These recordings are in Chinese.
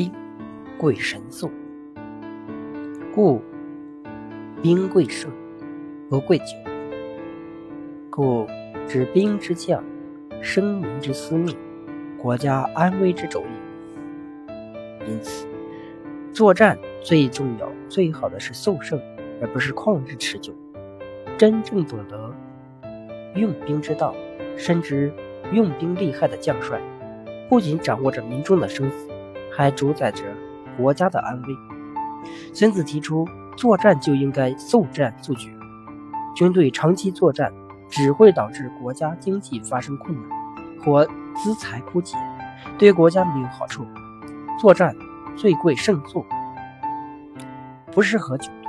兵贵神速，故兵贵胜，不贵久。故知兵之将，生民之司命，国家安危之轴也。因此，作战最重要、最好的是速胜，而不是旷日持久。真正懂得用兵之道，深知用兵利害的将帅，不仅掌握着民众的生死，还主宰着国家的安危。孙子提出，作战就应该速战速决。军队长期作战。只会导致国家经济发生困难或资财枯竭，对国家没有好处。作战最贵胜速，不适合久图。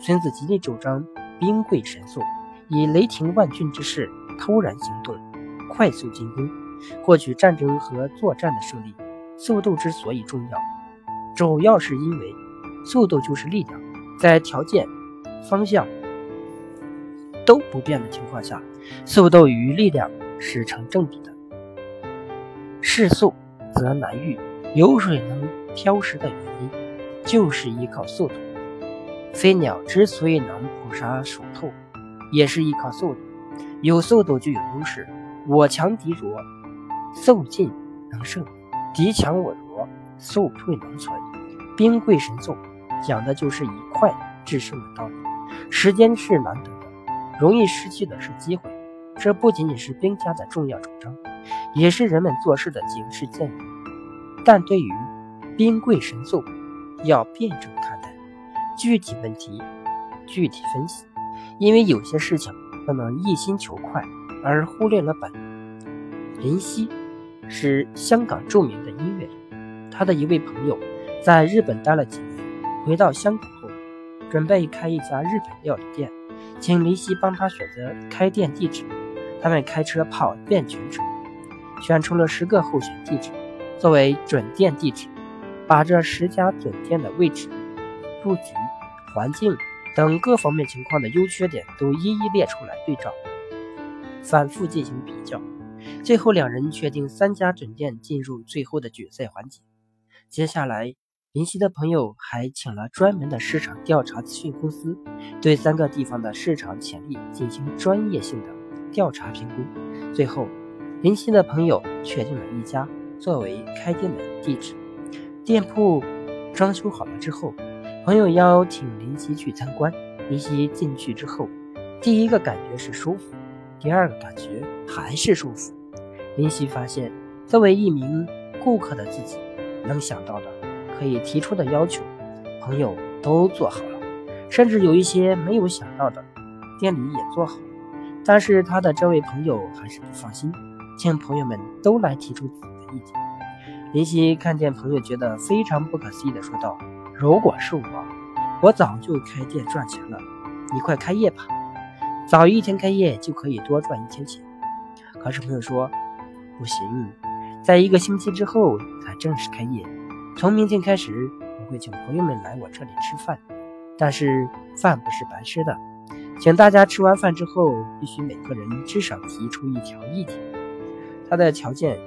孙子极力主张兵贵神速，以雷霆万钧之势突然行动，快速进攻，获取战争和作战的胜利。速度之所以重要，主要是因为速度就是力量，在条件、方向。都不变的情况下，速度与力量是成正比的。势速则难御，有水能漂石的原因，就是依靠速度。飞鸟之所以能捕杀鼠兔，也是依靠速度。有速度就有优势，我强敌弱，速进能胜；敌强我弱，速退能存。兵贵神速，讲的就是以快制胜的道理。时间是难得的。容易失去的是机会，这不仅仅是兵家的重要主张，也是人们做事的警示建议。但对于兵贵神速，要辩证看待，具体问题具体分析，因为有些事情不能一心求快而忽略了本。林夕是香港著名的音乐人，他的一位朋友在日本待了几年，回到香港后，准备开一家日本料理店。请林夕帮他选择开店地址，他们开车跑遍全城，选出了十个候选地址作为准店地址，把这十家准店的位置、布局、环境等各方面情况的优缺点都一一列出来对照，反复进行比较，最后两人确定三家准店进入最后的决赛环节。接下来。林夕的朋友还请了专门的市场调查咨询公司，对三个地方的市场潜力进行专业性的调查评估。最后，林夕的朋友确定了一家作为开店的地址。店铺装修好了之后，朋友邀请林夕去参观。林夕进去之后，第一个感觉是舒服，第二个感觉还是舒服。林夕发现，作为一名顾客的自己能想到的。可以提出的要求，朋友都做好了，甚至有一些没有想到的，店里也做好了。但是他的这位朋友还是不放心，请朋友们都来提出自己的意见。林夕看见朋友觉得非常不可思议的说道：“如果是我，我早就开店赚钱了。你快开业吧，早一天开业就可以多赚一天钱。”可是朋友说：“不行，在一个星期之后才正式开业。”从明天开始，我会请朋友们来我这里吃饭，但是饭不是白吃的，请大家吃完饭之后，必须每个人至少提出一条意见。他的条件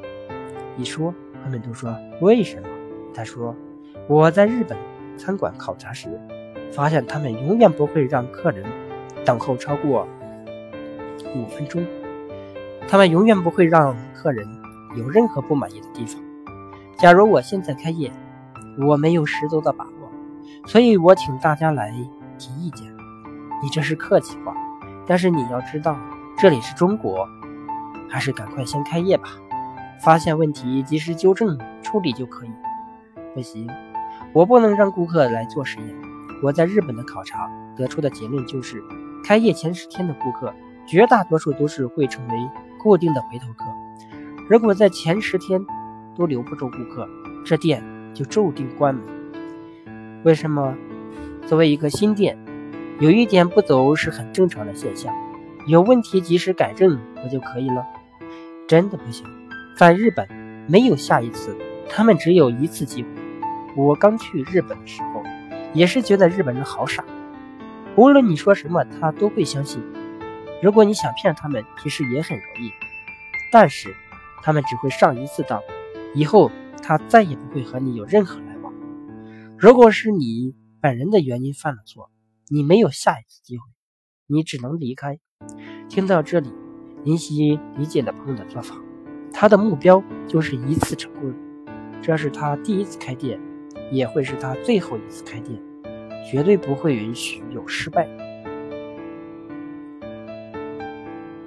一说，他们都说为什么？他说我在日本餐馆考察时，发现他们永远不会让客人等候超过五分钟，他们永远不会让客人有任何不满意的地方。假如我现在开业，我没有十足的把握，所以我请大家来提意见。你这是客气话，但是你要知道，这里是中国，还是赶快先开业吧。发现问题及时纠正处理就可以。不行，我不能让顾客来做实验。我在日本的考察得出的结论就是，开业前十天的顾客，绝大多数都是会成为固定的回头客。如果在前十天，都留不住顾客，这店就注定关门。为什么？作为一个新店，有一点不走是很正常的现象，有问题及时改正不就可以了？真的不行，在日本没有下一次，他们只有一次机会。我刚去日本的时候，也是觉得日本人好傻，无论你说什么，他都会相信。如果你想骗他们，其实也很容易，但是他们只会上一次当。以后他再也不会和你有任何来往。如果是你本人的原因犯了错，你没有下一次机会，你只能离开。听到这里，林夕理解了朋友的做法，他的目标就是一次成功，这是他第一次开店，也会是他最后一次开店，绝对不会允许有失败。